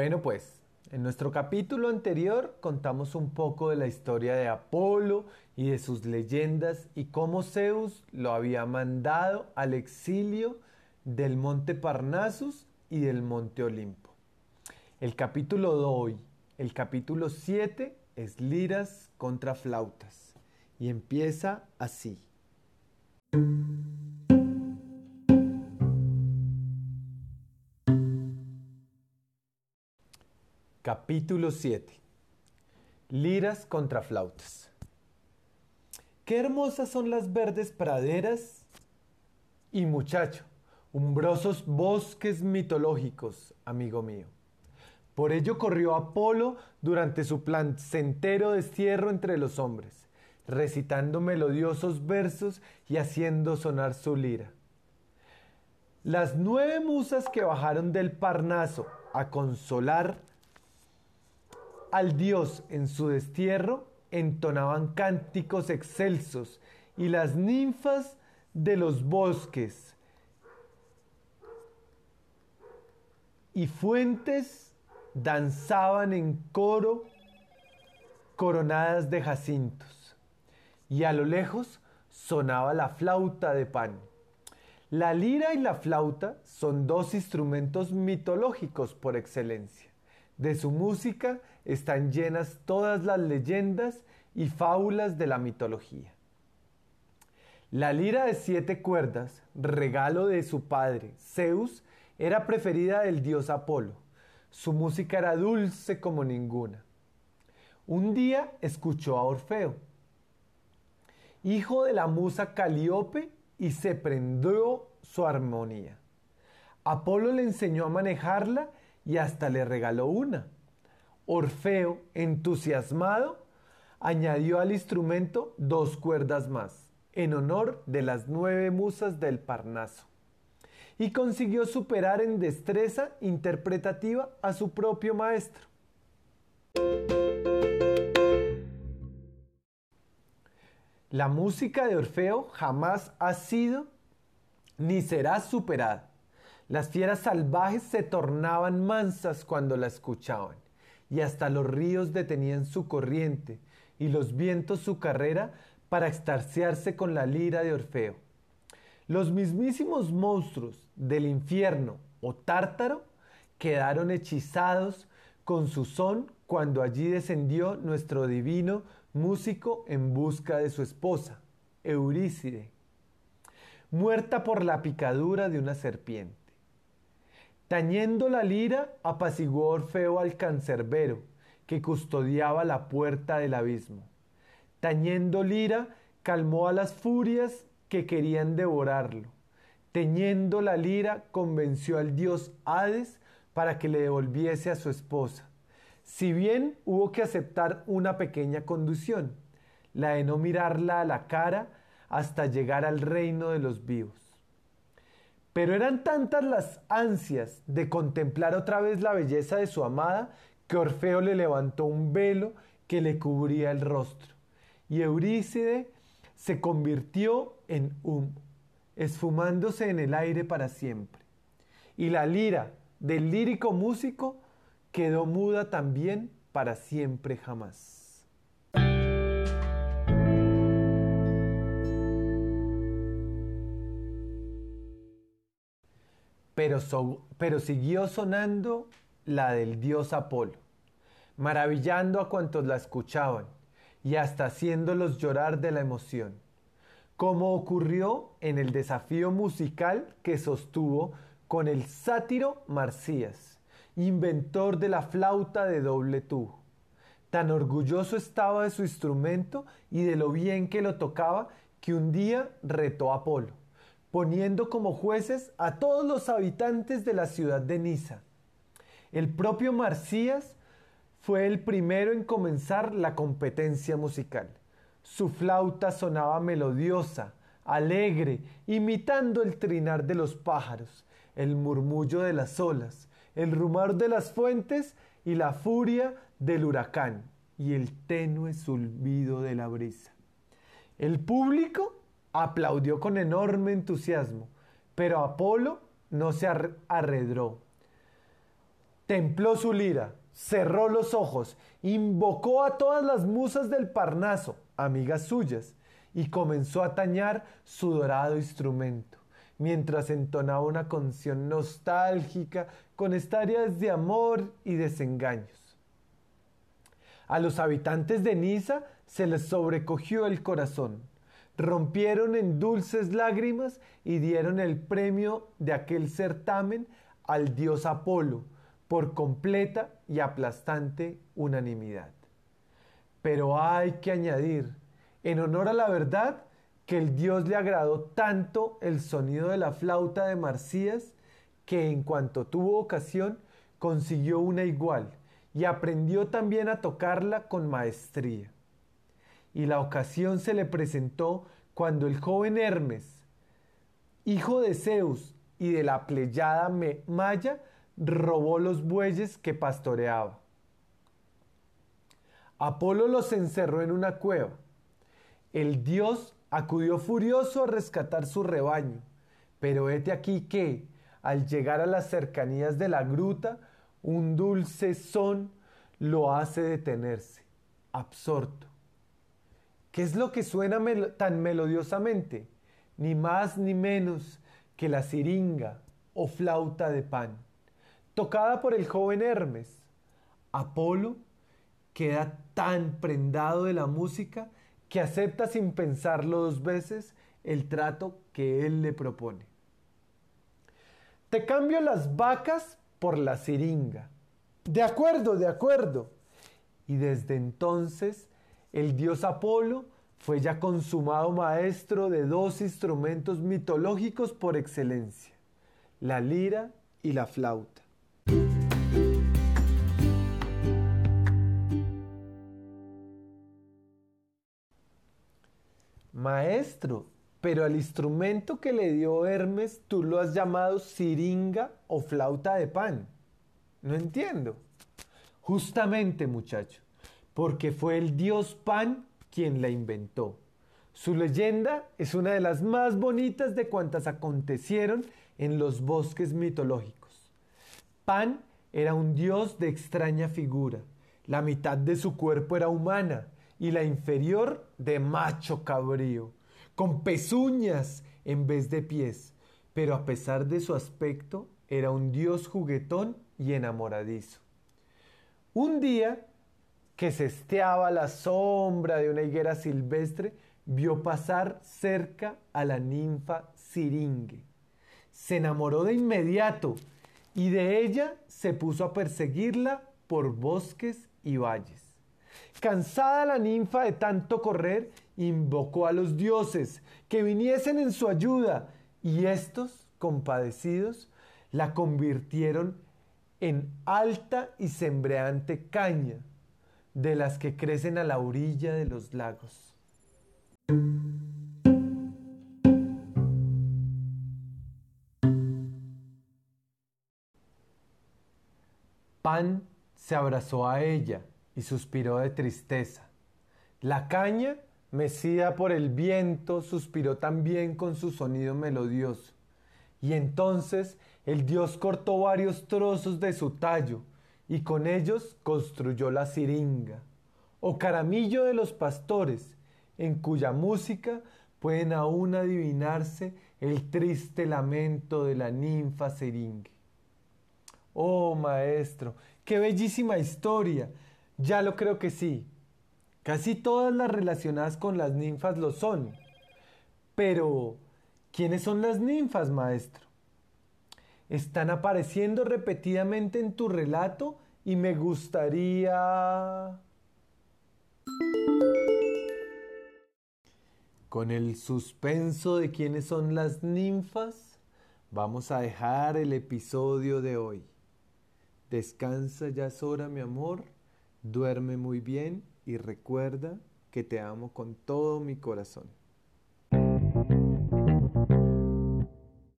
Bueno, pues en nuestro capítulo anterior contamos un poco de la historia de Apolo y de sus leyendas y cómo Zeus lo había mandado al exilio del monte Parnasus y del monte Olimpo. El capítulo de hoy, el capítulo 7, es liras contra flautas y empieza así. Capítulo 7. Liras contra flautas. Qué hermosas son las verdes praderas y muchacho, umbrosos bosques mitológicos, amigo mío. Por ello corrió Apolo durante su placentero destierro entre los hombres, recitando melodiosos versos y haciendo sonar su lira. Las nueve musas que bajaron del Parnaso a consolar al dios en su destierro entonaban cánticos excelsos y las ninfas de los bosques y fuentes danzaban en coro coronadas de jacintos y a lo lejos sonaba la flauta de pan. La lira y la flauta son dos instrumentos mitológicos por excelencia. De su música están llenas todas las leyendas y fábulas de la mitología. La lira de siete cuerdas, regalo de su padre, Zeus, era preferida del dios Apolo. Su música era dulce como ninguna. Un día escuchó a Orfeo, hijo de la musa Calíope, y se prendió su armonía. Apolo le enseñó a manejarla y hasta le regaló una. Orfeo, entusiasmado, añadió al instrumento dos cuerdas más, en honor de las nueve musas del Parnaso, y consiguió superar en destreza interpretativa a su propio maestro. La música de Orfeo jamás ha sido ni será superada. Las fieras salvajes se tornaban mansas cuando la escuchaban, y hasta los ríos detenían su corriente y los vientos su carrera para extasiarse con la lira de Orfeo. Los mismísimos monstruos del infierno o tártaro quedaron hechizados con su son cuando allí descendió nuestro divino músico en busca de su esposa, Eurícide, muerta por la picadura de una serpiente. Tañendo la lira, apaciguó Orfeo al cancerbero, que custodiaba la puerta del abismo. Tañendo lira, calmó a las furias que querían devorarlo. Teñendo la lira, convenció al dios Hades para que le devolviese a su esposa. Si bien hubo que aceptar una pequeña condición, la de no mirarla a la cara hasta llegar al reino de los vivos. Pero eran tantas las ansias de contemplar otra vez la belleza de su amada que Orfeo le levantó un velo que le cubría el rostro. Y Eurícide se convirtió en humo, esfumándose en el aire para siempre. Y la lira del lírico músico quedó muda también para siempre jamás. Pero, siguió sonando la del dios Apolo, maravillando a cuantos la escuchaban y hasta haciéndolos llorar de la emoción, como ocurrió en el desafío musical que sostuvo con el sátiro Marcías, inventor de la flauta de doble tubo. Tan orgulloso estaba de su instrumento y de lo bien que lo tocaba que un día retó a Apolo poniendo como jueces a todos los habitantes de la ciudad de Niza. El propio Marcías fue el primero en comenzar la competencia musical. Su flauta sonaba melodiosa, alegre, imitando el trinar de los pájaros, el murmullo de las olas, el rumor de las fuentes y la furia del huracán y el tenue sulbido de la brisa. El público aplaudió con enorme entusiasmo, pero Apolo no se arredró. Templó su lira, cerró los ojos, invocó a todas las musas del Parnaso, amigas suyas, y comenzó a tañar su dorado instrumento, mientras entonaba una canción nostálgica con estarias de amor y desengaños. A los habitantes de Niza se les sobrecogió el corazón, rompieron en dulces lágrimas y dieron el premio de aquel certamen al dios Apolo, por completa y aplastante unanimidad. Pero hay que añadir, en honor a la verdad, que el Dios le agradó tanto el sonido de la flauta de Marcías que en cuanto tuvo ocasión consiguió una igual y aprendió también a tocarla con maestría. Y la ocasión se le presentó cuando el joven Hermes, hijo de Zeus y de la pleyada Maya, robó los bueyes que pastoreaba. Apolo los encerró en una cueva. El dios acudió furioso a rescatar su rebaño, pero hete aquí que, al llegar a las cercanías de la gruta, un dulce son lo hace detenerse, absorto. ¿Qué es lo que suena tan melodiosamente? Ni más ni menos que la siringa o flauta de pan tocada por el joven Hermes. Apolo queda tan prendado de la música que acepta sin pensarlo dos veces el trato que él le propone. Te cambio las vacas por la siringa. De acuerdo, de acuerdo. Y desde entonces el dios Apolo fue ya consumado maestro de dos instrumentos mitológicos por excelencia, la lira y la flauta. Maestro, pero al instrumento que le dio Hermes tú lo has llamado siringa o flauta de pan. No entiendo. Justamente, muchacho, porque fue el dios Pan quien la inventó. Su leyenda es una de las más bonitas de cuantas acontecieron en los bosques mitológicos. Pan era un dios de extraña figura. La mitad de su cuerpo era humana y la inferior de macho cabrío, con pezuñas en vez de pies, pero a pesar de su aspecto era un dios juguetón y enamoradizo. Un día que cesteaba la sombra de una higuera silvestre, vio pasar cerca a la ninfa Siringue. Se enamoró de inmediato y de ella se puso a perseguirla por bosques y valles. Cansada la ninfa de tanto correr, invocó a los dioses que viniesen en su ayuda y estos, compadecidos, la convirtieron en alta y sembreante caña, de las que crecen a la orilla de los lagos. Pan se abrazó a ella y suspiró de tristeza. La caña, mecida por el viento, suspiró también con su sonido melodioso. Y entonces el dios cortó varios trozos de su tallo y con ellos construyó la siringa, o caramillo de los pastores, en cuya música pueden aún adivinarse el triste lamento de la ninfa siringue. Oh maestro, qué bellísima historia. Ya lo creo que sí. Casi todas las relacionadas con las ninfas lo son. Pero, ¿quiénes son las ninfas, maestro? Están apareciendo repetidamente en tu relato y me gustaría... Con el suspenso de quiénes son las ninfas, vamos a dejar el episodio de hoy. Descansa, ya es hora, mi amor. Duerme muy bien y recuerda que te amo con todo mi corazón.